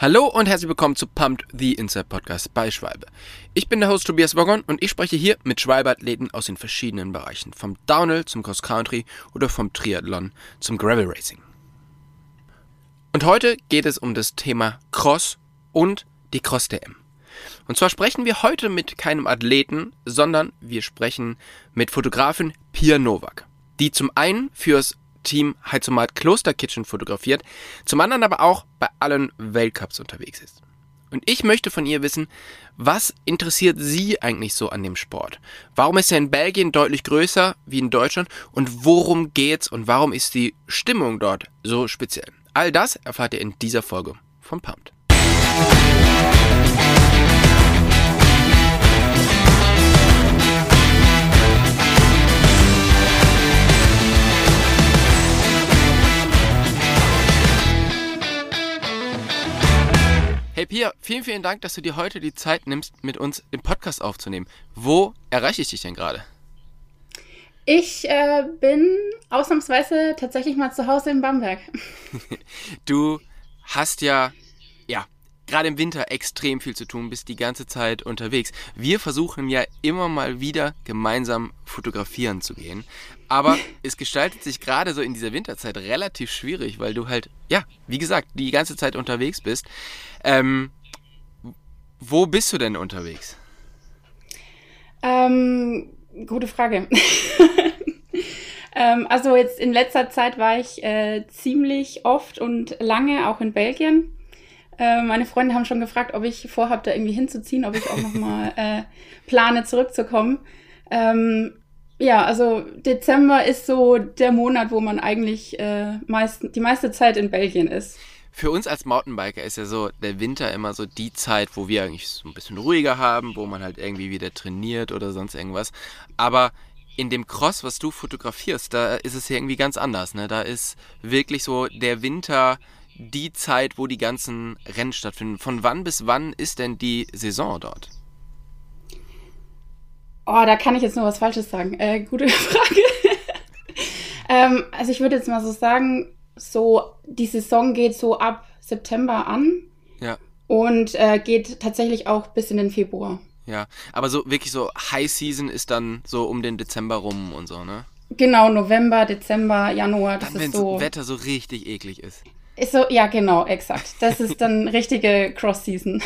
Hallo und herzlich willkommen zu Pumped the Inside Podcast bei Schwalbe. Ich bin der Host Tobias Woggon und ich spreche hier mit Schwalbe-Athleten aus den verschiedenen Bereichen, vom Downhill zum Cross Country oder vom Triathlon zum Gravel Racing. Und heute geht es um das Thema Cross und die Cross DM. Und zwar sprechen wir heute mit keinem Athleten, sondern wir sprechen mit Fotografin Pia Nowak, die zum einen fürs Team Heizomat Kloster Kitchen fotografiert, zum anderen aber auch bei allen Weltcups unterwegs ist. Und ich möchte von ihr wissen, was interessiert sie eigentlich so an dem Sport? Warum ist er in Belgien deutlich größer wie in Deutschland und worum geht's und warum ist die Stimmung dort so speziell? All das erfahrt ihr in dieser Folge von Pumped. Hey Pia, vielen, vielen Dank, dass du dir heute die Zeit nimmst, mit uns den Podcast aufzunehmen. Wo erreiche ich dich denn gerade? Ich äh, bin ausnahmsweise tatsächlich mal zu Hause in Bamberg. du hast ja, ja, gerade im Winter extrem viel zu tun, bist die ganze Zeit unterwegs. Wir versuchen ja immer mal wieder gemeinsam fotografieren zu gehen. Aber es gestaltet sich gerade so in dieser Winterzeit relativ schwierig, weil du halt, ja, wie gesagt, die ganze Zeit unterwegs bist. Ähm, wo bist du denn unterwegs? Ähm, gute Frage. ähm, also jetzt in letzter Zeit war ich äh, ziemlich oft und lange auch in Belgien. Äh, meine Freunde haben schon gefragt, ob ich vorhabe, da irgendwie hinzuziehen, ob ich auch nochmal äh, plane, zurückzukommen. Ähm, ja, also Dezember ist so der Monat, wo man eigentlich äh, meist, die meiste Zeit in Belgien ist. Für uns als Mountainbiker ist ja so der Winter immer so die Zeit, wo wir eigentlich so ein bisschen ruhiger haben, wo man halt irgendwie wieder trainiert oder sonst irgendwas. Aber in dem Cross, was du fotografierst, da ist es ja irgendwie ganz anders. Ne? Da ist wirklich so der Winter die Zeit, wo die ganzen Rennen stattfinden. Von wann bis wann ist denn die Saison dort? Oh, da kann ich jetzt nur was Falsches sagen. Äh, gute Frage. ähm, also ich würde jetzt mal so sagen, so die Saison geht so ab September an. Ja. Und äh, geht tatsächlich auch bis in den Februar. Ja, aber so wirklich so High Season ist dann so um den Dezember rum und so, ne? Genau, November, Dezember, Januar, das dann, ist so. Wenn Wetter so richtig eklig ist. Ist so, ja, genau, exakt. Das ist dann richtige Cross-Season.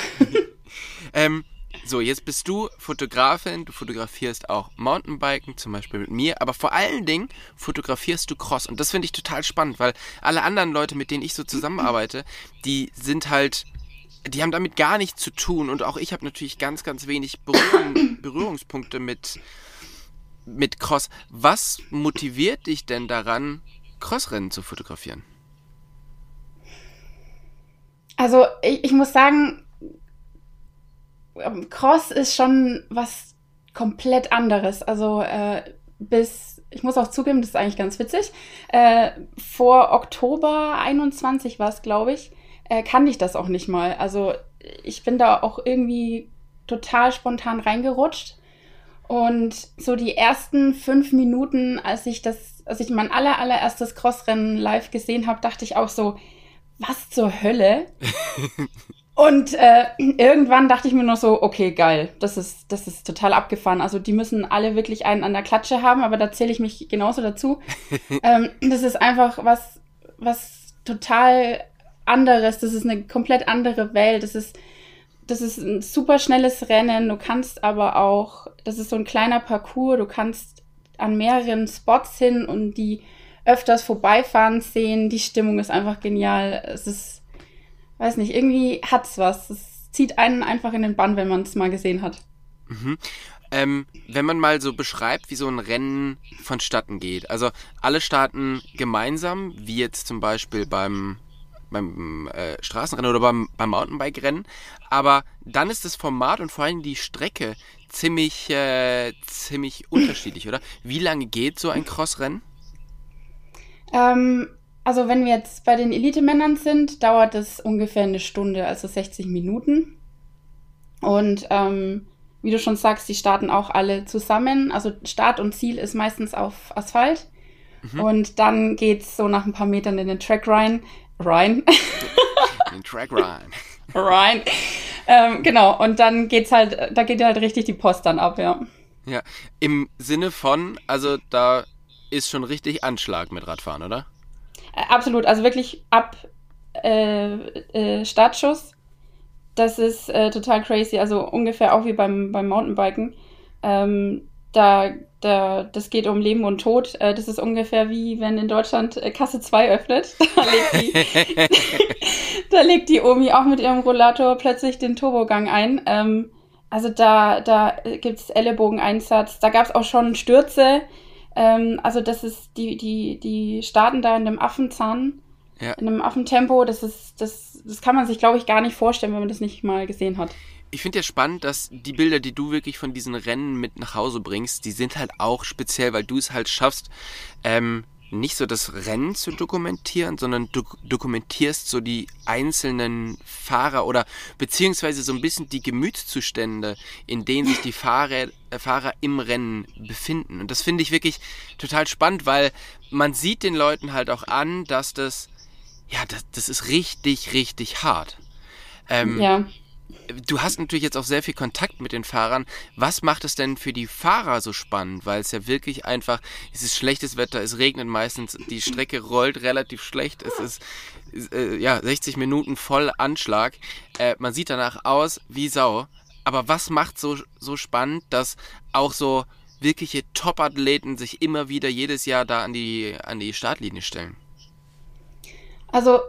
ähm, so, jetzt bist du Fotografin, du fotografierst auch Mountainbiken, zum Beispiel mit mir, aber vor allen Dingen fotografierst du Cross. Und das finde ich total spannend, weil alle anderen Leute, mit denen ich so zusammenarbeite, die sind halt, die haben damit gar nichts zu tun. Und auch ich habe natürlich ganz, ganz wenig Berührung, Berührungspunkte mit, mit Cross. Was motiviert dich denn daran, Crossrennen zu fotografieren? Also ich, ich muss sagen, Cross ist schon was komplett anderes. Also äh, bis, ich muss auch zugeben, das ist eigentlich ganz witzig. Äh, vor Oktober 21 war es, glaube ich, äh, kannte ich das auch nicht mal. Also ich bin da auch irgendwie total spontan reingerutscht. Und so die ersten fünf Minuten, als ich das, als ich mein aller, allererstes Crossrennen live gesehen habe, dachte ich auch so, was zur Hölle? Und äh, irgendwann dachte ich mir noch so, okay, geil, das ist, das ist total abgefahren. Also die müssen alle wirklich einen an der Klatsche haben, aber da zähle ich mich genauso dazu. ähm, das ist einfach was, was total anderes. Das ist eine komplett andere Welt. Das ist, das ist ein super schnelles Rennen. Du kannst aber auch, das ist so ein kleiner Parcours. Du kannst an mehreren Spots hin und die öfters vorbeifahren sehen. Die Stimmung ist einfach genial. Es ist weiß nicht, irgendwie hat's was. Es zieht einen einfach in den Bann, wenn man es mal gesehen hat. Mhm. Ähm, wenn man mal so beschreibt, wie so ein Rennen vonstatten geht. Also alle starten gemeinsam, wie jetzt zum Beispiel beim, beim äh, Straßenrennen oder beim, beim Mountainbike-Rennen. Aber dann ist das Format und vor allem die Strecke ziemlich, äh, ziemlich unterschiedlich, oder? Wie lange geht so ein Crossrennen? Ähm, also wenn wir jetzt bei den Elite-Männern sind, dauert es ungefähr eine Stunde, also 60 Minuten. Und ähm, wie du schon sagst, die starten auch alle zusammen. Also Start und Ziel ist meistens auf Asphalt. Mhm. Und dann geht es so nach ein paar Metern in den Track rein. Rein. Den Track rein. rein. Ähm, genau, und dann geht's halt, da geht halt richtig die Post dann ab, ja. Ja, im Sinne von, also da ist schon richtig Anschlag mit Radfahren, oder? Äh, absolut, also wirklich ab äh, äh, Startschuss. Das ist äh, total crazy, also ungefähr auch wie beim, beim Mountainbiken. Ähm, da, da, das geht um Leben und Tod. Äh, das ist ungefähr wie wenn in Deutschland äh, Kasse 2 öffnet. Da legt, die, da legt die Omi auch mit ihrem Rollator plötzlich den Turbogang ein. Ähm, also da, da gibt es Ellenbogeneinsatz. Da gab es auch schon Stürze. Ähm, also das ist, die, die, die starten da in einem Affenzahn, ja. in einem Affentempo. Das ist, das, das kann man sich, glaube ich, gar nicht vorstellen, wenn man das nicht mal gesehen hat. Ich finde ja spannend, dass die Bilder, die du wirklich von diesen Rennen mit nach Hause bringst, die sind halt auch speziell, weil du es halt schaffst, ähm, nicht so das Rennen zu dokumentieren, sondern du dokumentierst so die einzelnen Fahrer oder beziehungsweise so ein bisschen die Gemütszustände, in denen sich die Fahrer, äh, Fahrer im Rennen befinden. Und das finde ich wirklich total spannend, weil man sieht den Leuten halt auch an, dass das, ja, das, das ist richtig, richtig hart. Ähm, ja du hast natürlich jetzt auch sehr viel Kontakt mit den Fahrern. Was macht es denn für die Fahrer so spannend? Weil es ja wirklich einfach, es ist schlechtes Wetter, es regnet meistens, die Strecke rollt relativ schlecht, es ist äh, ja 60 Minuten voll Anschlag. Äh, man sieht danach aus wie Sau. Aber was macht so, so spannend, dass auch so wirkliche Top-Athleten sich immer wieder jedes Jahr da an die, an die Startlinie stellen? Also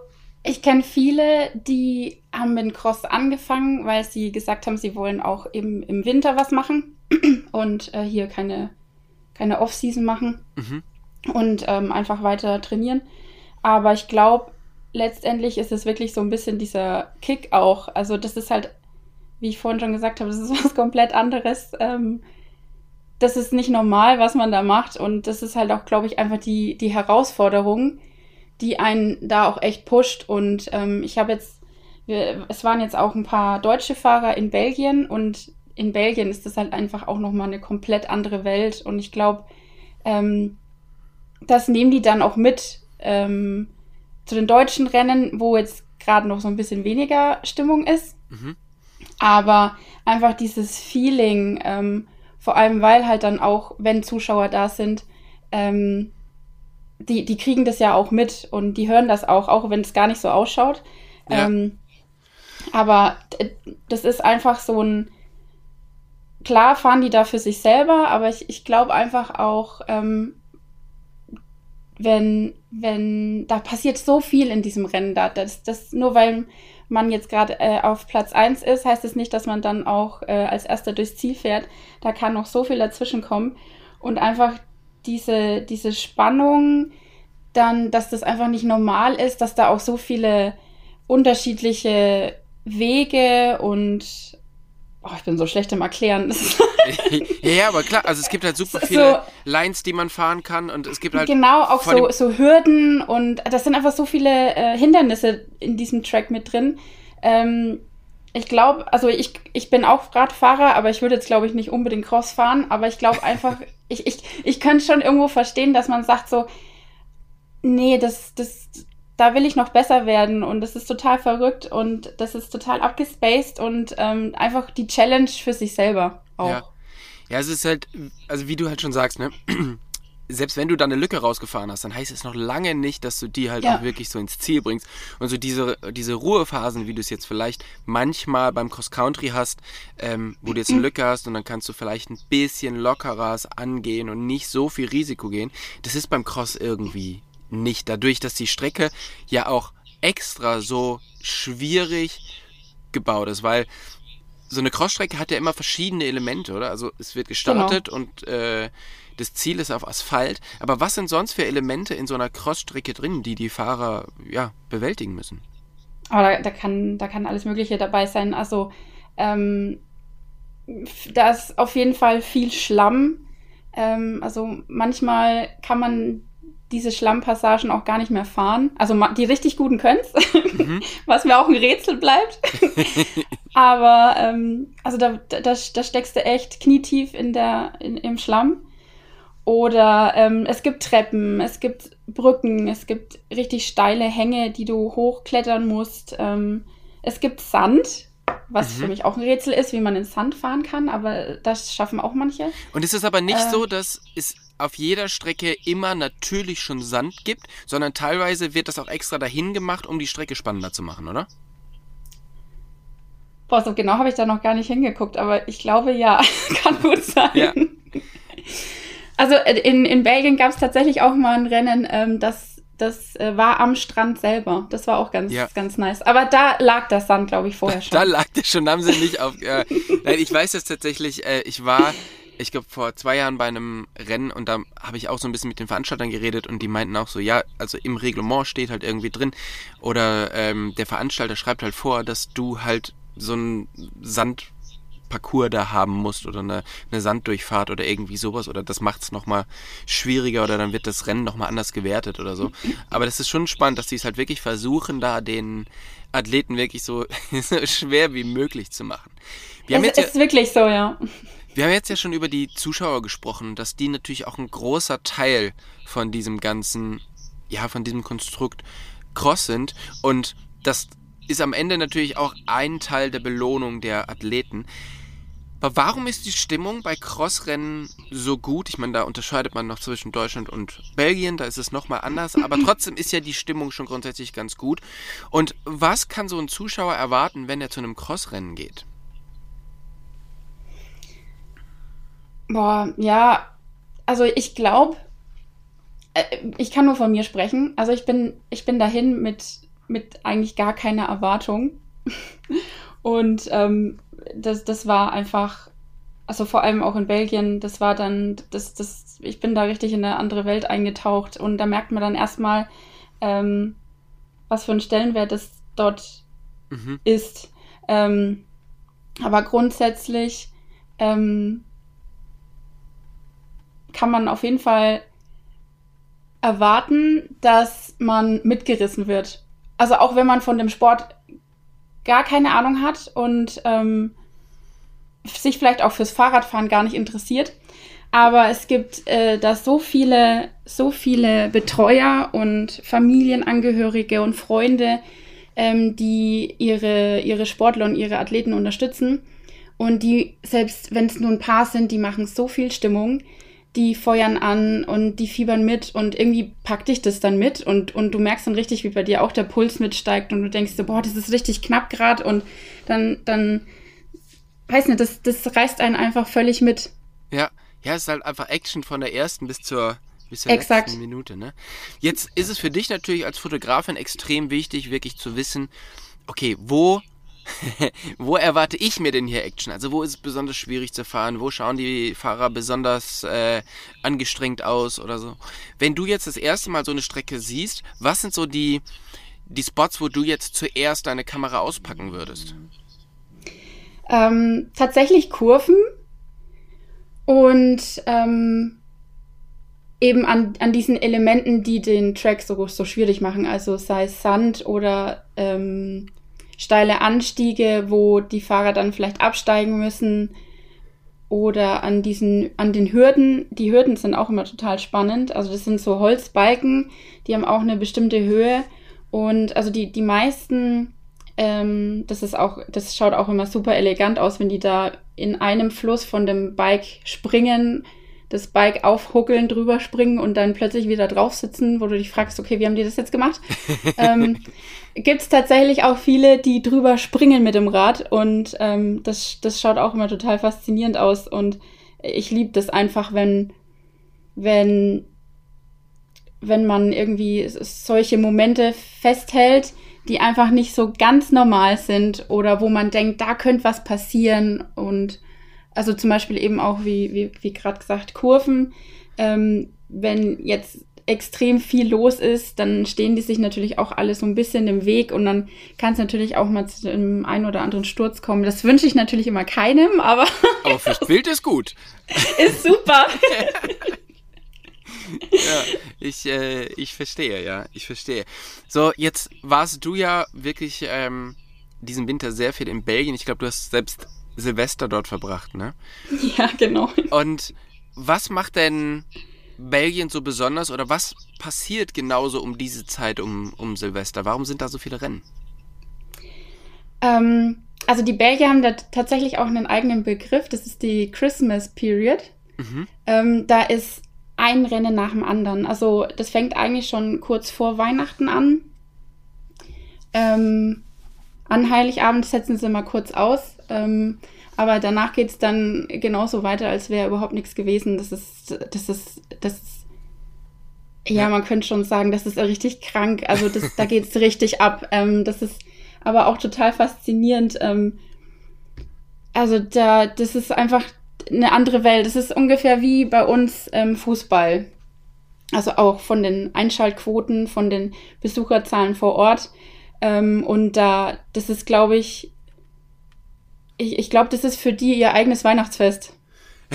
ich kenne viele, die haben mit Cross angefangen, weil sie gesagt haben, sie wollen auch im, im Winter was machen und äh, hier keine, keine Off-Season machen mhm. und ähm, einfach weiter trainieren. Aber ich glaube, letztendlich ist es wirklich so ein bisschen dieser Kick auch. Also das ist halt, wie ich vorhin schon gesagt habe, das ist was komplett anderes. Ähm, das ist nicht normal, was man da macht. Und das ist halt auch, glaube ich, einfach die, die Herausforderung, die einen da auch echt pusht. Und ähm, ich habe jetzt, wir, es waren jetzt auch ein paar deutsche Fahrer in Belgien und in Belgien ist das halt einfach auch nochmal eine komplett andere Welt. Und ich glaube, ähm, das nehmen die dann auch mit ähm, zu den deutschen Rennen, wo jetzt gerade noch so ein bisschen weniger Stimmung ist. Mhm. Aber einfach dieses Feeling, ähm, vor allem weil halt dann auch, wenn Zuschauer da sind, ähm, die, die kriegen das ja auch mit und die hören das auch, auch wenn es gar nicht so ausschaut. Ja. Ähm, aber das ist einfach so ein, klar fahren die da für sich selber, aber ich, ich glaube einfach auch, ähm, wenn, wenn, da passiert so viel in diesem Rennen da, das, das nur weil man jetzt gerade äh, auf Platz 1 ist, heißt es das nicht, dass man dann auch äh, als erster durchs Ziel fährt. Da kann noch so viel dazwischen kommen und einfach diese, diese Spannung, dann, dass das einfach nicht normal ist, dass da auch so viele unterschiedliche Wege und oh, ich bin so schlecht im Erklären. ja, aber klar, also es gibt halt super viele so, Lines, die man fahren kann und es gibt halt. Genau, auch so, so Hürden und das sind einfach so viele äh, Hindernisse in diesem Track mit drin. Ähm, ich glaube, also ich, ich bin auch Radfahrer, aber ich würde jetzt, glaube ich, nicht unbedingt Cross fahren, aber ich glaube einfach, ich, ich, ich könnte schon irgendwo verstehen, dass man sagt so, nee, das, das, da will ich noch besser werden und das ist total verrückt und das ist total abgespaced und ähm, einfach die Challenge für sich selber auch. Ja. ja, es ist halt, also wie du halt schon sagst, ne? Selbst wenn du da eine Lücke rausgefahren hast, dann heißt es noch lange nicht, dass du die halt ja. auch wirklich so ins Ziel bringst. Und so diese, diese Ruhephasen, wie du es jetzt vielleicht manchmal beim Cross-Country hast, ähm, wo du jetzt eine. Lücke hast und dann kannst du vielleicht ein bisschen lockerer angehen und nicht so viel Risiko gehen, das ist beim Cross irgendwie nicht. Dadurch, dass die Strecke ja auch extra so schwierig gebaut ist, weil so eine Crossstrecke hat ja immer verschiedene Elemente, oder? Also es wird gestartet genau. und äh, das Ziel ist auf Asphalt. Aber was sind sonst für Elemente in so einer Crossstrecke drin, die die Fahrer ja bewältigen müssen? Aber da, da, kann, da kann alles Mögliche dabei sein. Also ähm, da ist auf jeden Fall viel Schlamm. Ähm, also manchmal kann man diese Schlammpassagen auch gar nicht mehr fahren. Also die richtig guten können es, mhm. was mir auch ein Rätsel bleibt. Aber ähm, also da, da, da steckst du echt knietief in der, in, im Schlamm. Oder ähm, es gibt Treppen, es gibt Brücken, es gibt richtig steile Hänge, die du hochklettern musst. Ähm, es gibt Sand, was mhm. für mich auch ein Rätsel ist, wie man in Sand fahren kann, aber das schaffen auch manche. Und es ist aber nicht äh, so, dass es auf jeder Strecke immer natürlich schon Sand gibt, sondern teilweise wird das auch extra dahin gemacht, um die Strecke spannender zu machen, oder? Boah, so genau habe ich da noch gar nicht hingeguckt, aber ich glaube ja, kann gut sein. Ja. Also äh, in, in Belgien gab es tatsächlich auch mal ein Rennen, ähm, das, das äh, war am Strand selber. Das war auch ganz, ja. ganz nice. Aber da lag das Sand, glaube ich, vorher schon. Da lag das schon, haben sie nicht auf. Äh, nein, ich weiß es tatsächlich, äh, ich war ich glaube, vor zwei Jahren bei einem Rennen und da habe ich auch so ein bisschen mit den Veranstaltern geredet und die meinten auch so, ja, also im Reglement steht halt irgendwie drin oder ähm, der Veranstalter schreibt halt vor, dass du halt so einen Sandparcours da haben musst oder eine, eine Sanddurchfahrt oder irgendwie sowas oder das macht es nochmal schwieriger oder dann wird das Rennen nochmal anders gewertet oder so. Aber das ist schon spannend, dass sie es halt wirklich versuchen, da den Athleten wirklich so, so schwer wie möglich zu machen. Wir es ist ja, wirklich so, ja. Wir haben jetzt ja schon über die Zuschauer gesprochen, dass die natürlich auch ein großer Teil von diesem ganzen, ja, von diesem Konstrukt Cross sind und das ist am Ende natürlich auch ein Teil der Belohnung der Athleten. Aber warum ist die Stimmung bei Crossrennen so gut? Ich meine, da unterscheidet man noch zwischen Deutschland und Belgien, da ist es nochmal anders, aber trotzdem ist ja die Stimmung schon grundsätzlich ganz gut. Und was kann so ein Zuschauer erwarten, wenn er zu einem Crossrennen geht? Boah, ja, also ich glaube, äh, ich kann nur von mir sprechen. Also ich bin, ich bin dahin mit, mit eigentlich gar keiner Erwartung. Und ähm, das, das war einfach, also vor allem auch in Belgien, das war dann, das, das, ich bin da richtig in eine andere Welt eingetaucht und da merkt man dann erstmal, ähm, was für ein Stellenwert es dort mhm. ist. Ähm, aber grundsätzlich ähm, kann man auf jeden Fall erwarten, dass man mitgerissen wird. Also auch wenn man von dem Sport gar keine Ahnung hat und ähm, sich vielleicht auch fürs Fahrradfahren gar nicht interessiert. Aber es gibt äh, da so viele, so viele Betreuer und Familienangehörige und Freunde, ähm, die ihre, ihre Sportler und ihre Athleten unterstützen. Und die, selbst wenn es nur ein paar sind, die machen so viel Stimmung die feuern an und die fiebern mit und irgendwie packt dich das dann mit und, und du merkst dann richtig, wie bei dir auch der Puls mitsteigt und du denkst so, boah, das ist richtig knapp gerade und dann, dann, weiß nicht, das, das reißt einen einfach völlig mit. Ja, ja, es ist halt einfach Action von der ersten bis zur, bis zur Exakt. letzten Minute, ne? Jetzt ist es für dich natürlich als Fotografin extrem wichtig, wirklich zu wissen, okay, wo wo erwarte ich mir denn hier Action? Also wo ist es besonders schwierig zu fahren? Wo schauen die Fahrer besonders äh, angestrengt aus oder so? Wenn du jetzt das erste Mal so eine Strecke siehst, was sind so die, die Spots, wo du jetzt zuerst deine Kamera auspacken würdest? Ähm, tatsächlich Kurven und ähm, eben an, an diesen Elementen, die den Track so, so schwierig machen, also sei es Sand oder ähm, steile Anstiege, wo die Fahrer dann vielleicht absteigen müssen oder an diesen, an den Hürden. Die Hürden sind auch immer total spannend. Also das sind so Holzbalken, die haben auch eine bestimmte Höhe und also die, die meisten, ähm, das ist auch, das schaut auch immer super elegant aus, wenn die da in einem Fluss von dem Bike springen das Bike aufhuckeln, drüber springen und dann plötzlich wieder drauf sitzen, wo du dich fragst, okay, wie haben die das jetzt gemacht? ähm, Gibt es tatsächlich auch viele, die drüber springen mit dem Rad und ähm, das, das schaut auch immer total faszinierend aus und ich liebe das einfach, wenn, wenn, wenn man irgendwie solche Momente festhält, die einfach nicht so ganz normal sind oder wo man denkt, da könnte was passieren und also zum Beispiel eben auch, wie, wie, wie gerade gesagt, Kurven. Ähm, wenn jetzt extrem viel los ist, dann stehen die sich natürlich auch alle so ein bisschen im Weg und dann kann es natürlich auch mal zu einem einen oder anderen Sturz kommen. Das wünsche ich natürlich immer keinem, aber. aber fürs Bild ist gut. ist super. ja, ich, äh, ich verstehe, ja, ich verstehe. So, jetzt warst du ja wirklich ähm, diesen Winter sehr viel in Belgien. Ich glaube, du hast selbst Silvester dort verbracht, ne? Ja, genau. Und was macht denn Belgien so besonders oder was passiert genauso um diese Zeit um, um Silvester? Warum sind da so viele Rennen? Ähm, also die Belgier haben da tatsächlich auch einen eigenen Begriff, das ist die Christmas Period. Mhm. Ähm, da ist ein Rennen nach dem anderen. Also das fängt eigentlich schon kurz vor Weihnachten an. Ähm, an Heiligabend setzen sie mal kurz aus. Ähm, aber danach geht es dann genauso weiter, als wäre überhaupt nichts gewesen. Das ist, das ist, das ist, ja, ja, man könnte schon sagen, das ist richtig krank. Also das, da geht es richtig ab. Ähm, das ist aber auch total faszinierend. Ähm, also da, das ist einfach eine andere Welt. Das ist ungefähr wie bei uns ähm, Fußball. Also auch von den Einschaltquoten, von den Besucherzahlen vor Ort. Ähm, und da, das ist, glaube ich, ich, ich glaube, das ist für die ihr eigenes Weihnachtsfest.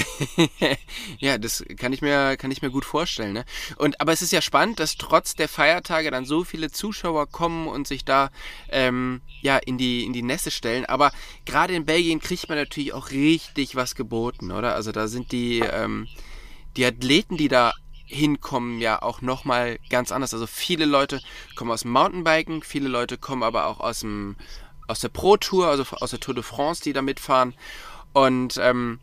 ja, das kann ich mir, kann ich mir gut vorstellen. Ne? Und, aber es ist ja spannend, dass trotz der Feiertage dann so viele Zuschauer kommen und sich da ähm, ja, in, die, in die Nässe stellen. Aber gerade in Belgien kriegt man natürlich auch richtig was geboten, oder? Also da sind die, ähm, die Athleten, die da hinkommen, ja auch nochmal ganz anders. Also viele Leute kommen aus dem Mountainbiken, viele Leute kommen aber auch aus dem aus der Pro Tour, also aus der Tour de France, die da mitfahren. Und ähm,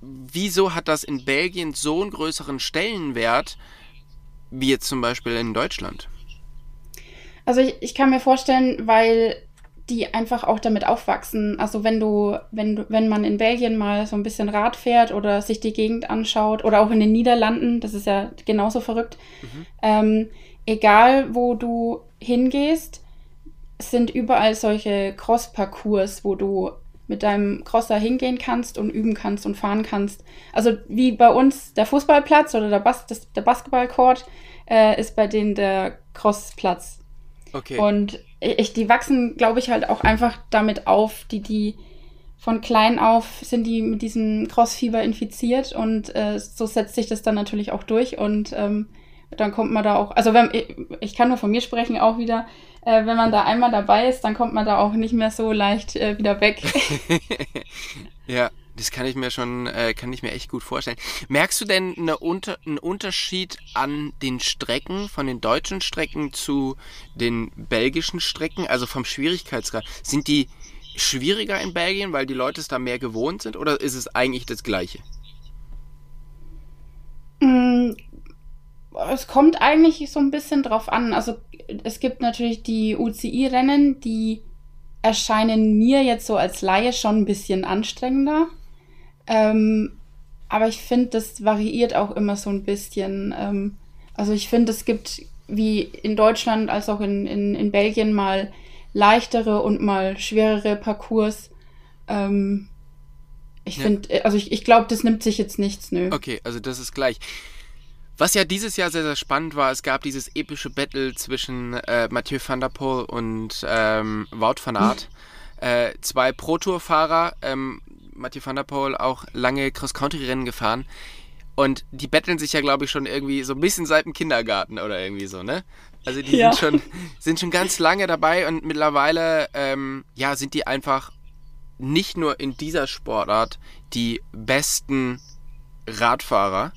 wieso hat das in Belgien so einen größeren Stellenwert wie jetzt zum Beispiel in Deutschland? Also ich, ich kann mir vorstellen, weil die einfach auch damit aufwachsen. Also wenn du, wenn du, wenn man in Belgien mal so ein bisschen Rad fährt oder sich die Gegend anschaut oder auch in den Niederlanden, das ist ja genauso verrückt. Mhm. Ähm, egal wo du hingehst, sind überall solche Cross-Parcours, wo du mit deinem Crosser hingehen kannst und üben kannst und fahren kannst. Also wie bei uns der Fußballplatz oder der, Bas das, der Basketballcourt äh, ist bei denen der Crossplatz. Okay. Und ich, die wachsen, glaube ich, halt auch einfach damit auf, die, die von klein auf sind die mit diesem Crossfieber infiziert und äh, so setzt sich das dann natürlich auch durch und ähm, dann kommt man da auch, also wenn, ich, ich kann nur von mir sprechen auch wieder, äh, wenn man da einmal dabei ist, dann kommt man da auch nicht mehr so leicht äh, wieder weg. ja, das kann ich mir schon, äh, kann ich mir echt gut vorstellen. Merkst du denn eine Unter einen Unterschied an den Strecken, von den deutschen Strecken zu den belgischen Strecken, also vom Schwierigkeitsgrad? Sind die schwieriger in Belgien, weil die Leute es da mehr gewohnt sind, oder ist es eigentlich das Gleiche? Es kommt eigentlich so ein bisschen drauf an. Also es gibt natürlich die UCI-Rennen, die erscheinen mir jetzt so als Laie schon ein bisschen anstrengender. Ähm, aber ich finde, das variiert auch immer so ein bisschen. Ähm, also ich finde, es gibt wie in Deutschland als auch in, in, in Belgien mal leichtere und mal schwerere Parcours. Ähm, ich ja. finde, also ich, ich glaube, das nimmt sich jetzt nichts, nö. Okay, also das ist gleich. Was ja dieses Jahr sehr, sehr spannend war, es gab dieses epische Battle zwischen äh, Mathieu van der Poel und ähm, Wout van Aert. äh, zwei Pro-Tour-Fahrer, ähm, Mathieu van der Poel auch lange Cross-Country-Rennen gefahren. Und die betteln sich ja, glaube ich, schon irgendwie so ein bisschen seit dem Kindergarten oder irgendwie so, ne? Also die ja. sind, schon, sind schon ganz lange dabei und mittlerweile, ähm, ja, sind die einfach nicht nur in dieser Sportart die besten Radfahrer,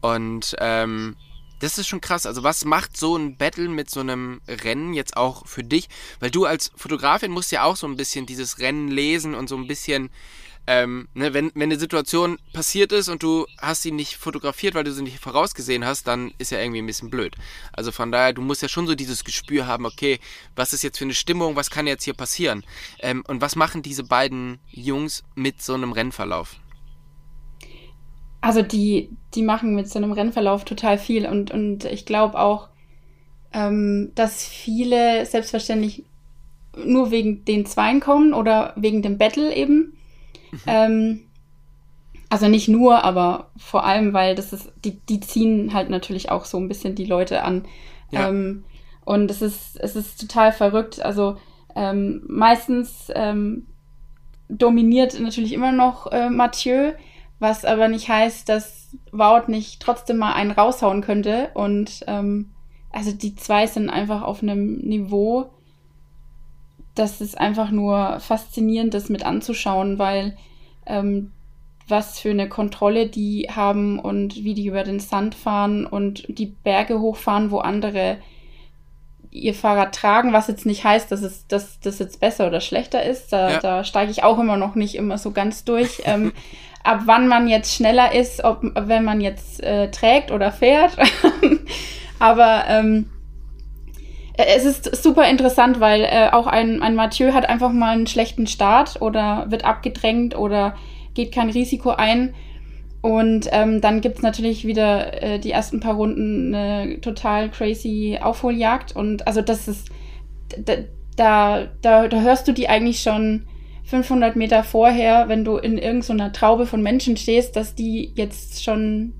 und ähm, das ist schon krass. Also was macht so ein Battle mit so einem Rennen jetzt auch für dich? Weil du als Fotografin musst ja auch so ein bisschen dieses Rennen lesen und so ein bisschen, ähm, ne, wenn, wenn eine Situation passiert ist und du hast sie nicht fotografiert, weil du sie nicht vorausgesehen hast, dann ist ja irgendwie ein bisschen blöd. Also von daher, du musst ja schon so dieses Gespür haben, okay, was ist jetzt für eine Stimmung, was kann jetzt hier passieren? Ähm, und was machen diese beiden Jungs mit so einem Rennverlauf? Also die, die machen mit so einem Rennverlauf total viel und, und ich glaube auch, ähm, dass viele selbstverständlich nur wegen den Zweien kommen oder wegen dem Battle eben. Mhm. Ähm, also nicht nur, aber vor allem, weil das ist, die, die ziehen halt natürlich auch so ein bisschen die Leute an. Ja. Ähm, und es ist, es ist total verrückt. Also ähm, meistens ähm, dominiert natürlich immer noch äh, Mathieu, was aber nicht heißt, dass Wout nicht trotzdem mal einen raushauen könnte. Und ähm, also die zwei sind einfach auf einem Niveau, das ist einfach nur faszinierend, das mit anzuschauen, weil ähm, was für eine Kontrolle die haben und wie die über den Sand fahren und die Berge hochfahren, wo andere ihr Fahrrad tragen, was jetzt nicht heißt, dass es dass das jetzt besser oder schlechter ist. Da, ja. da steige ich auch immer noch nicht immer so ganz durch. ähm, ab wann man jetzt schneller ist, ob wenn man jetzt äh, trägt oder fährt. Aber ähm, es ist super interessant, weil äh, auch ein, ein Mathieu hat einfach mal einen schlechten Start oder wird abgedrängt oder geht kein Risiko ein. Und ähm, dann gibt's natürlich wieder äh, die ersten paar Runden eine total crazy Aufholjagd. Und also das ist, da, da, da hörst du die eigentlich schon 500 Meter vorher, wenn du in irgendeiner Traube von Menschen stehst, dass die jetzt schon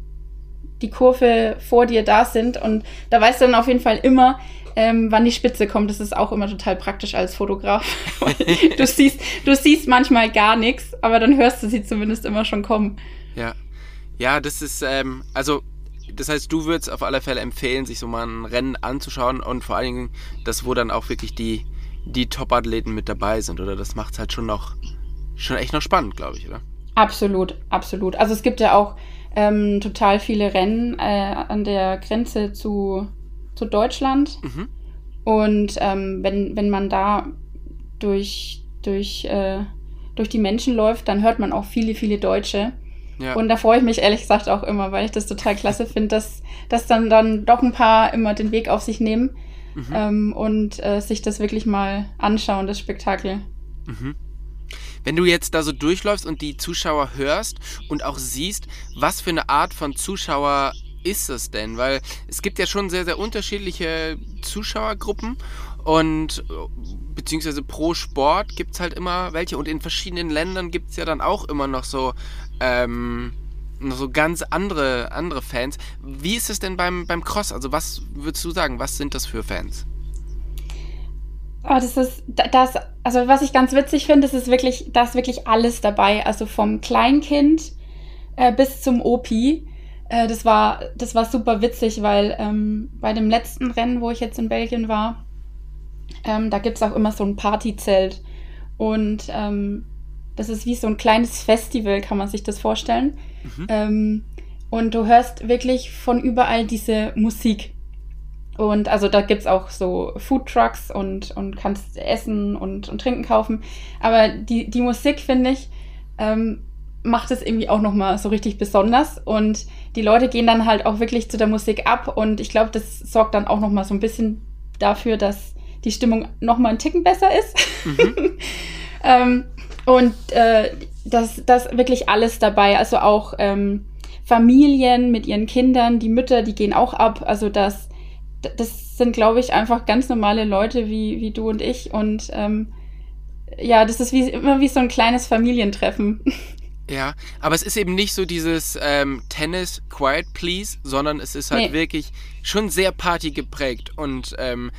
die Kurve vor dir da sind. Und da weißt du dann auf jeden Fall immer, ähm, wann die Spitze kommt. Das ist auch immer total praktisch als Fotograf. du, siehst, du siehst manchmal gar nichts, aber dann hörst du sie zumindest immer schon kommen. Ja. Ja, das ist, ähm, also das heißt, du würdest auf alle Fälle empfehlen, sich so mal ein Rennen anzuschauen und vor allen Dingen das, wo dann auch wirklich die, die Top-Athleten mit dabei sind, oder? Das macht es halt schon noch, schon echt noch spannend, glaube ich, oder? Absolut, absolut. Also es gibt ja auch ähm, total viele Rennen äh, an der Grenze zu, zu Deutschland. Mhm. Und ähm, wenn, wenn man da durch, durch, äh, durch die Menschen läuft, dann hört man auch viele, viele Deutsche. Ja. Und da freue ich mich ehrlich gesagt auch immer, weil ich das total klasse finde, dass, dass dann, dann doch ein paar immer den Weg auf sich nehmen mhm. ähm, und äh, sich das wirklich mal anschauen, das Spektakel. Mhm. Wenn du jetzt da so durchläufst und die Zuschauer hörst und auch siehst, was für eine Art von Zuschauer ist es denn? Weil es gibt ja schon sehr, sehr unterschiedliche Zuschauergruppen und beziehungsweise pro Sport gibt es halt immer welche und in verschiedenen Ländern gibt es ja dann auch immer noch so ähm, so ganz andere, andere Fans. Wie ist es denn beim, beim Cross? Also was würdest du sagen, was sind das für Fans? Oh, das ist das, also was ich ganz witzig finde, das ist wirklich, da ist wirklich alles dabei. Also vom Kleinkind äh, bis zum Opi. Äh, das war, das war super witzig, weil ähm, bei dem letzten Rennen, wo ich jetzt in Belgien war, ähm, da gibt es auch immer so ein Partyzelt. Und ähm, das ist wie so ein kleines Festival, kann man sich das vorstellen. Mhm. Ähm, und du hörst wirklich von überall diese Musik. Und also da gibt es auch so Food Trucks und, und kannst essen und, und trinken kaufen. Aber die, die Musik, finde ich, ähm, macht es irgendwie auch nochmal so richtig besonders. Und die Leute gehen dann halt auch wirklich zu der Musik ab. Und ich glaube, das sorgt dann auch nochmal so ein bisschen dafür, dass die Stimmung nochmal einen Ticken besser ist. Mhm. ähm, und äh, das, das wirklich alles dabei. Also auch ähm, Familien mit ihren Kindern, die Mütter, die gehen auch ab. Also das, das sind, glaube ich, einfach ganz normale Leute wie, wie du und ich. Und ähm, ja, das ist wie, immer wie so ein kleines Familientreffen. Ja, aber es ist eben nicht so dieses ähm, Tennis Quiet Please, sondern es ist halt nee. wirklich schon sehr Party geprägt. Und ähm,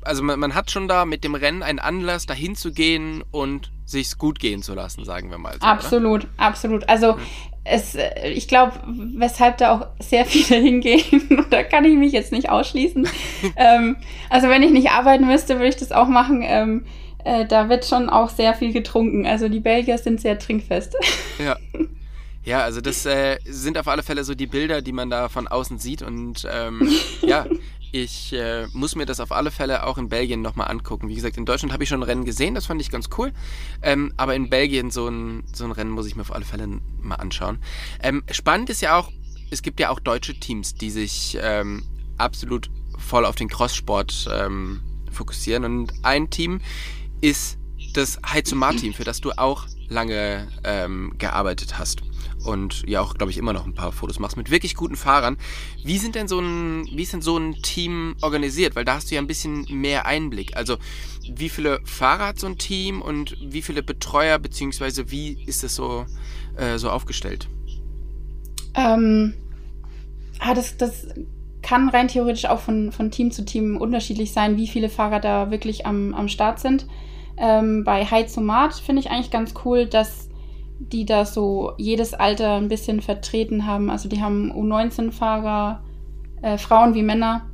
also man, man, hat schon da mit dem Rennen einen Anlass, dahin zu gehen und sich's gut gehen zu lassen, sagen wir mal. So, absolut, oder? absolut. Also mhm. es, äh, ich glaube, weshalb da auch sehr viele hingehen, da kann ich mich jetzt nicht ausschließen. ähm, also wenn ich nicht arbeiten müsste, würde ich das auch machen. Ähm, äh, da wird schon auch sehr viel getrunken. Also die Belgier sind sehr trinkfest. ja. Ja, also das äh, sind auf alle Fälle so die Bilder, die man da von außen sieht. Und ähm, ja, ich äh, muss mir das auf alle Fälle auch in Belgien nochmal angucken. Wie gesagt, in Deutschland habe ich schon ein Rennen gesehen, das fand ich ganz cool. Ähm, aber in Belgien so ein, so ein Rennen muss ich mir auf alle Fälle mal anschauen. Ähm, spannend ist ja auch, es gibt ja auch deutsche Teams, die sich ähm, absolut voll auf den Crosssport ähm, fokussieren. Und ein Team ist das Heizumar-Team, für das du auch lange ähm, gearbeitet hast und ja auch, glaube ich, immer noch ein paar Fotos machst mit wirklich guten Fahrern. Wie sind denn so ein, wie ist denn so ein Team organisiert? Weil da hast du ja ein bisschen mehr Einblick. Also wie viele Fahrer hat so ein Team und wie viele Betreuer, beziehungsweise wie ist es so, äh, so aufgestellt? Ähm, ah, das, das kann rein theoretisch auch von, von Team zu Team unterschiedlich sein, wie viele Fahrer da wirklich am, am Start sind. Ähm, bei Heizomat finde ich eigentlich ganz cool, dass die da so jedes Alter ein bisschen vertreten haben. Also die haben U19-Fahrer, äh, Frauen wie Männer,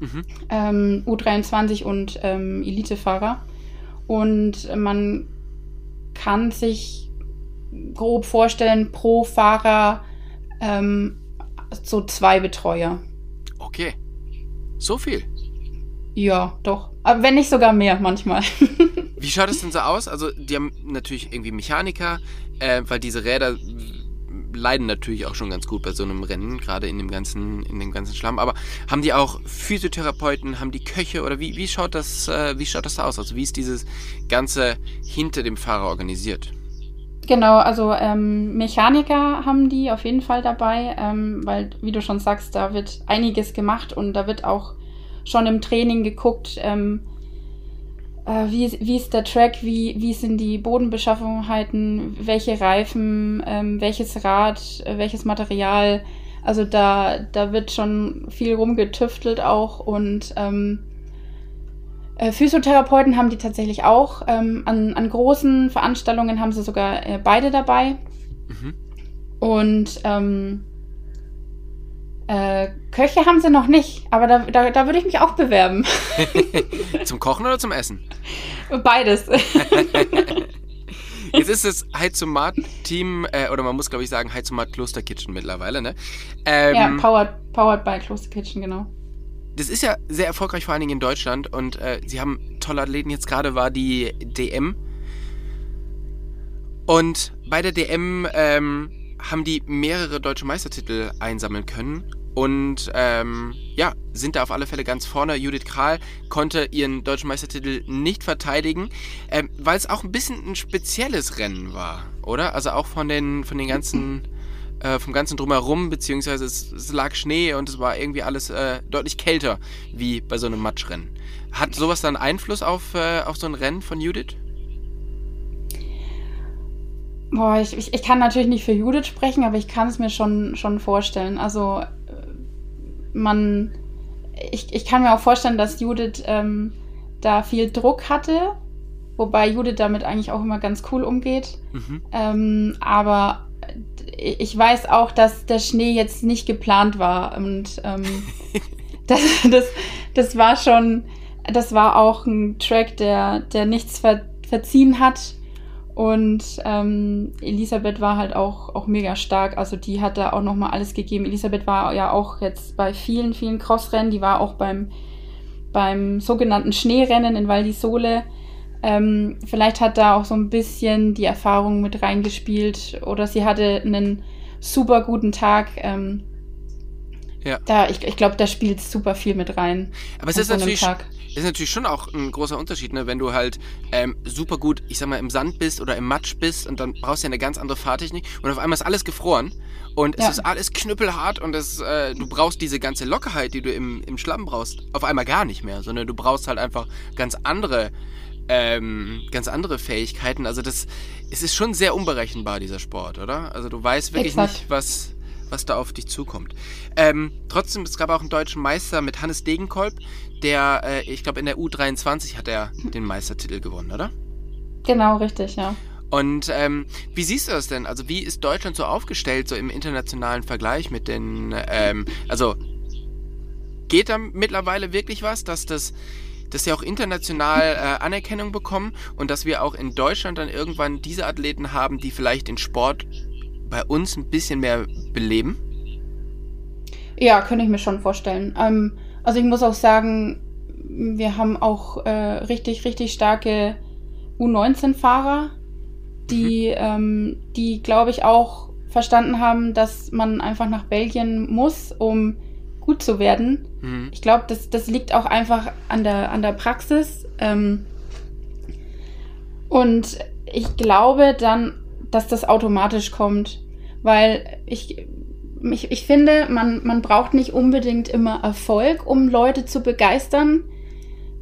mhm. ähm, U23 und ähm, Elite-Fahrer. Und man kann sich grob vorstellen, pro Fahrer ähm, so zwei Betreuer. Okay. So viel? Ja, doch. Aber wenn nicht sogar mehr manchmal. Wie schaut es denn so aus? Also, die haben natürlich irgendwie Mechaniker, äh, weil diese Räder leiden natürlich auch schon ganz gut bei so einem Rennen, gerade in dem ganzen, in dem ganzen Schlamm. Aber haben die auch Physiotherapeuten, haben die Köche oder wie, wie schaut das, äh, wie schaut das aus? Also wie ist dieses Ganze hinter dem Fahrer organisiert? Genau, also ähm, Mechaniker haben die auf jeden Fall dabei, ähm, weil, wie du schon sagst, da wird einiges gemacht und da wird auch schon im Training geguckt, ähm, äh, wie, wie ist der Track, wie, wie sind die Bodenbeschaffenheiten, welche Reifen, ähm, welches Rad, äh, welches Material. Also da, da wird schon viel rumgetüftelt auch und ähm, äh, Physiotherapeuten haben die tatsächlich auch. Ähm, an, an großen Veranstaltungen haben sie sogar äh, beide dabei. Mhm. Und ähm, äh, Köche haben sie noch nicht, aber da, da, da würde ich mich auch bewerben. zum Kochen oder zum Essen? Beides. Jetzt ist es Heizumat-Team, äh, oder man muss glaube ich sagen Heizumat Kloster Kitchen mittlerweile, ne? Ähm, ja, powered, powered by Kloster Kitchen, genau. Das ist ja sehr erfolgreich, vor allen Dingen in Deutschland. Und äh, sie haben tolle Athleten. Jetzt gerade war die DM. Und bei der DM ähm, haben die mehrere deutsche Meistertitel einsammeln können und ähm, ja, sind da auf alle Fälle ganz vorne. Judith Kral konnte ihren deutschen Meistertitel nicht verteidigen, ähm, weil es auch ein bisschen ein spezielles Rennen war, oder? Also auch von den, von den ganzen, äh, vom ganzen Drumherum, beziehungsweise es, es, lag Schnee und es war irgendwie alles äh, deutlich kälter, wie bei so einem Matschrennen. Hat sowas dann Einfluss auf, äh, auf so ein Rennen von Judith? Boah, ich, ich, ich kann natürlich nicht für Judith sprechen, aber ich kann es mir schon, schon vorstellen. Also man, ich, ich kann mir auch vorstellen, dass Judith ähm, da viel Druck hatte, wobei Judith damit eigentlich auch immer ganz cool umgeht. Mhm. Ähm, aber ich weiß auch, dass der Schnee jetzt nicht geplant war und ähm, das, das, das war schon, das war auch ein Track, der, der nichts ver, verziehen hat und ähm, Elisabeth war halt auch, auch mega stark. Also die hat da auch nochmal alles gegeben. Elisabeth war ja auch jetzt bei vielen, vielen Crossrennen. Die war auch beim, beim sogenannten Schneerennen in Val di Sole. Ähm, vielleicht hat da auch so ein bisschen die Erfahrung mit reingespielt. Oder sie hatte einen super guten Tag. Ähm, ja. Da, ich, ich glaube, da spielt super viel mit rein. Aber es ist natürlich, ist natürlich schon auch ein großer Unterschied, ne? wenn du halt ähm, super gut, ich sag mal, im Sand bist oder im Matsch bist und dann brauchst du ja eine ganz andere Fahrtechnik und auf einmal ist alles gefroren und ja. es ist alles knüppelhart und es, äh, du brauchst diese ganze Lockerheit, die du im, im Schlamm brauchst, auf einmal gar nicht mehr, sondern du brauchst halt einfach ganz andere ähm, ganz andere Fähigkeiten. Also das, es ist schon sehr unberechenbar, dieser Sport, oder? Also du weißt wirklich Exakt. nicht, was, was da auf dich zukommt. Ähm, trotzdem, es gab auch einen deutschen Meister mit Hannes Degenkolb, der, äh, ich glaube, in der U23 hat er den Meistertitel gewonnen, oder? Genau, richtig, ja. Und ähm, wie siehst du das denn? Also wie ist Deutschland so aufgestellt, so im internationalen Vergleich mit den, ähm, also geht da mittlerweile wirklich was, dass das dass sie auch international äh, Anerkennung bekommen und dass wir auch in Deutschland dann irgendwann diese Athleten haben, die vielleicht den Sport bei uns ein bisschen mehr beleben? Ja, könnte ich mir schon vorstellen. Ähm, also ich muss auch sagen, wir haben auch äh, richtig, richtig starke U19-Fahrer, die, mhm. ähm, die glaube ich auch verstanden haben, dass man einfach nach Belgien muss, um gut zu werden. Mhm. Ich glaube, das, das liegt auch einfach an der, an der Praxis. Ähm, und ich glaube dann, dass das automatisch kommt, weil ich ich, ich finde, man, man braucht nicht unbedingt immer Erfolg, um Leute zu begeistern,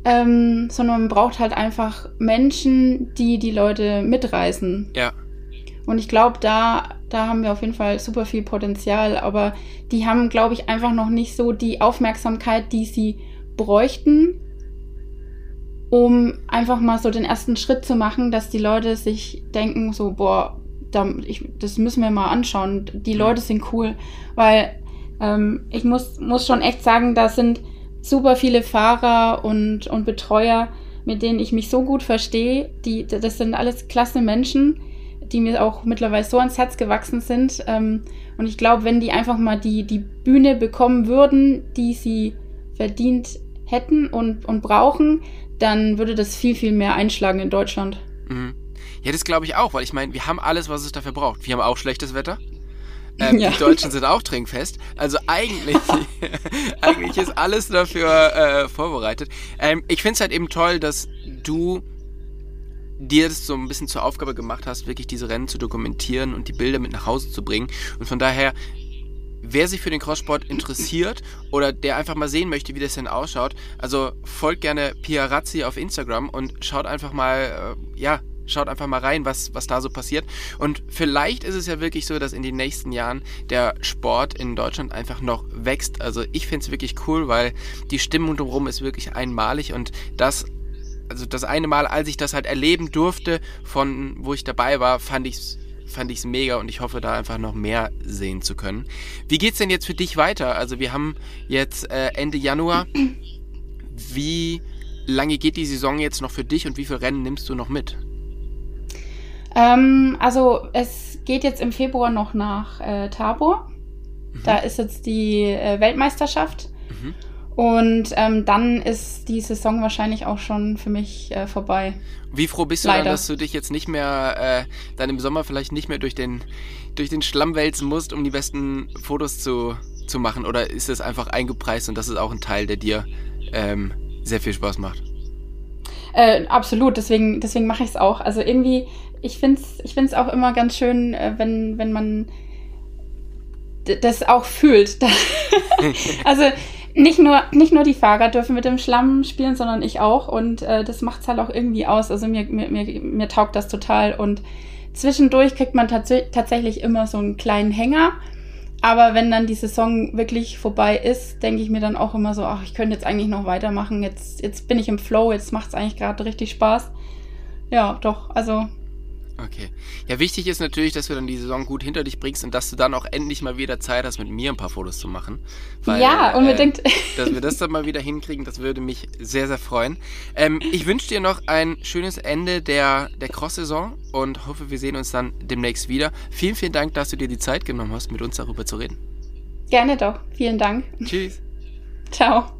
ähm, sondern man braucht halt einfach Menschen, die die Leute mitreißen. Ja. Und ich glaube, da, da haben wir auf jeden Fall super viel Potenzial, aber die haben, glaube ich, einfach noch nicht so die Aufmerksamkeit, die sie bräuchten, um einfach mal so den ersten Schritt zu machen, dass die Leute sich denken, so, boah, da, ich, das müssen wir mal anschauen. Die Leute sind cool, weil ähm, ich muss, muss schon echt sagen, da sind super viele Fahrer und, und Betreuer, mit denen ich mich so gut verstehe. Die, das sind alles klasse Menschen. die mir auch mittlerweile so ans Herz gewachsen sind. Ähm, und ich glaube, wenn die einfach mal die, die Bühne bekommen würden, die sie verdient hätten und, und brauchen, dann würde das viel, viel mehr einschlagen in Deutschland. Mhm. Ja, das glaube ich auch, weil ich meine, wir haben alles, was es dafür braucht. Wir haben auch schlechtes Wetter. Ähm, ja. Die Deutschen sind auch trinkfest. Also eigentlich, eigentlich ist alles dafür äh, vorbereitet. Ähm, ich finde es halt eben toll, dass du dir das so ein bisschen zur Aufgabe gemacht hast, wirklich diese Rennen zu dokumentieren und die Bilder mit nach Hause zu bringen. Und von daher, wer sich für den Crosssport interessiert oder der einfach mal sehen möchte, wie das denn ausschaut, also folgt gerne Pia Razzi auf Instagram und schaut einfach mal, äh, ja, schaut einfach mal rein, was, was da so passiert. Und vielleicht ist es ja wirklich so, dass in den nächsten Jahren der Sport in Deutschland einfach noch wächst. Also ich finde es wirklich cool, weil die Stimmung drumherum ist wirklich einmalig und das also das eine Mal, als ich das halt erleben durfte, von wo ich dabei war, fand ich es fand ich's mega und ich hoffe, da einfach noch mehr sehen zu können. Wie geht's denn jetzt für dich weiter? Also wir haben jetzt äh, Ende Januar. Wie lange geht die Saison jetzt noch für dich und wie viele Rennen nimmst du noch mit? Ähm, also es geht jetzt im Februar noch nach äh, Tabor. Mhm. Da ist jetzt die äh, Weltmeisterschaft. Mhm. Und ähm, dann ist die Saison wahrscheinlich auch schon für mich äh, vorbei. Wie froh bist du Leider. dann, dass du dich jetzt nicht mehr, äh, dann im Sommer vielleicht nicht mehr durch den, durch den Schlamm wälzen musst, um die besten Fotos zu, zu machen? Oder ist es einfach eingepreist und das ist auch ein Teil, der dir ähm, sehr viel Spaß macht? Äh, absolut, deswegen, deswegen mache ich es auch. Also irgendwie, ich finde es ich find's auch immer ganz schön, äh, wenn, wenn man das auch fühlt. also nicht nur, nicht nur die Fahrer dürfen mit dem Schlamm spielen, sondern ich auch. Und äh, das macht es halt auch irgendwie aus. Also mir, mir, mir, mir taugt das total. Und zwischendurch kriegt man tats tatsächlich immer so einen kleinen Hänger. Aber wenn dann die Saison wirklich vorbei ist, denke ich mir dann auch immer so, ach, ich könnte jetzt eigentlich noch weitermachen. Jetzt, jetzt bin ich im Flow, jetzt macht es eigentlich gerade richtig Spaß. Ja, doch, also Okay. Ja, wichtig ist natürlich, dass du dann die Saison gut hinter dich bringst und dass du dann auch endlich mal wieder Zeit hast, mit mir ein paar Fotos zu machen. Weil, ja, unbedingt. Äh, dass wir das dann mal wieder hinkriegen, das würde mich sehr, sehr freuen. Ähm, ich wünsche dir noch ein schönes Ende der, der Cross-Saison und hoffe, wir sehen uns dann demnächst wieder. Vielen, vielen Dank, dass du dir die Zeit genommen hast, mit uns darüber zu reden. Gerne doch. Vielen Dank. Tschüss. Ciao.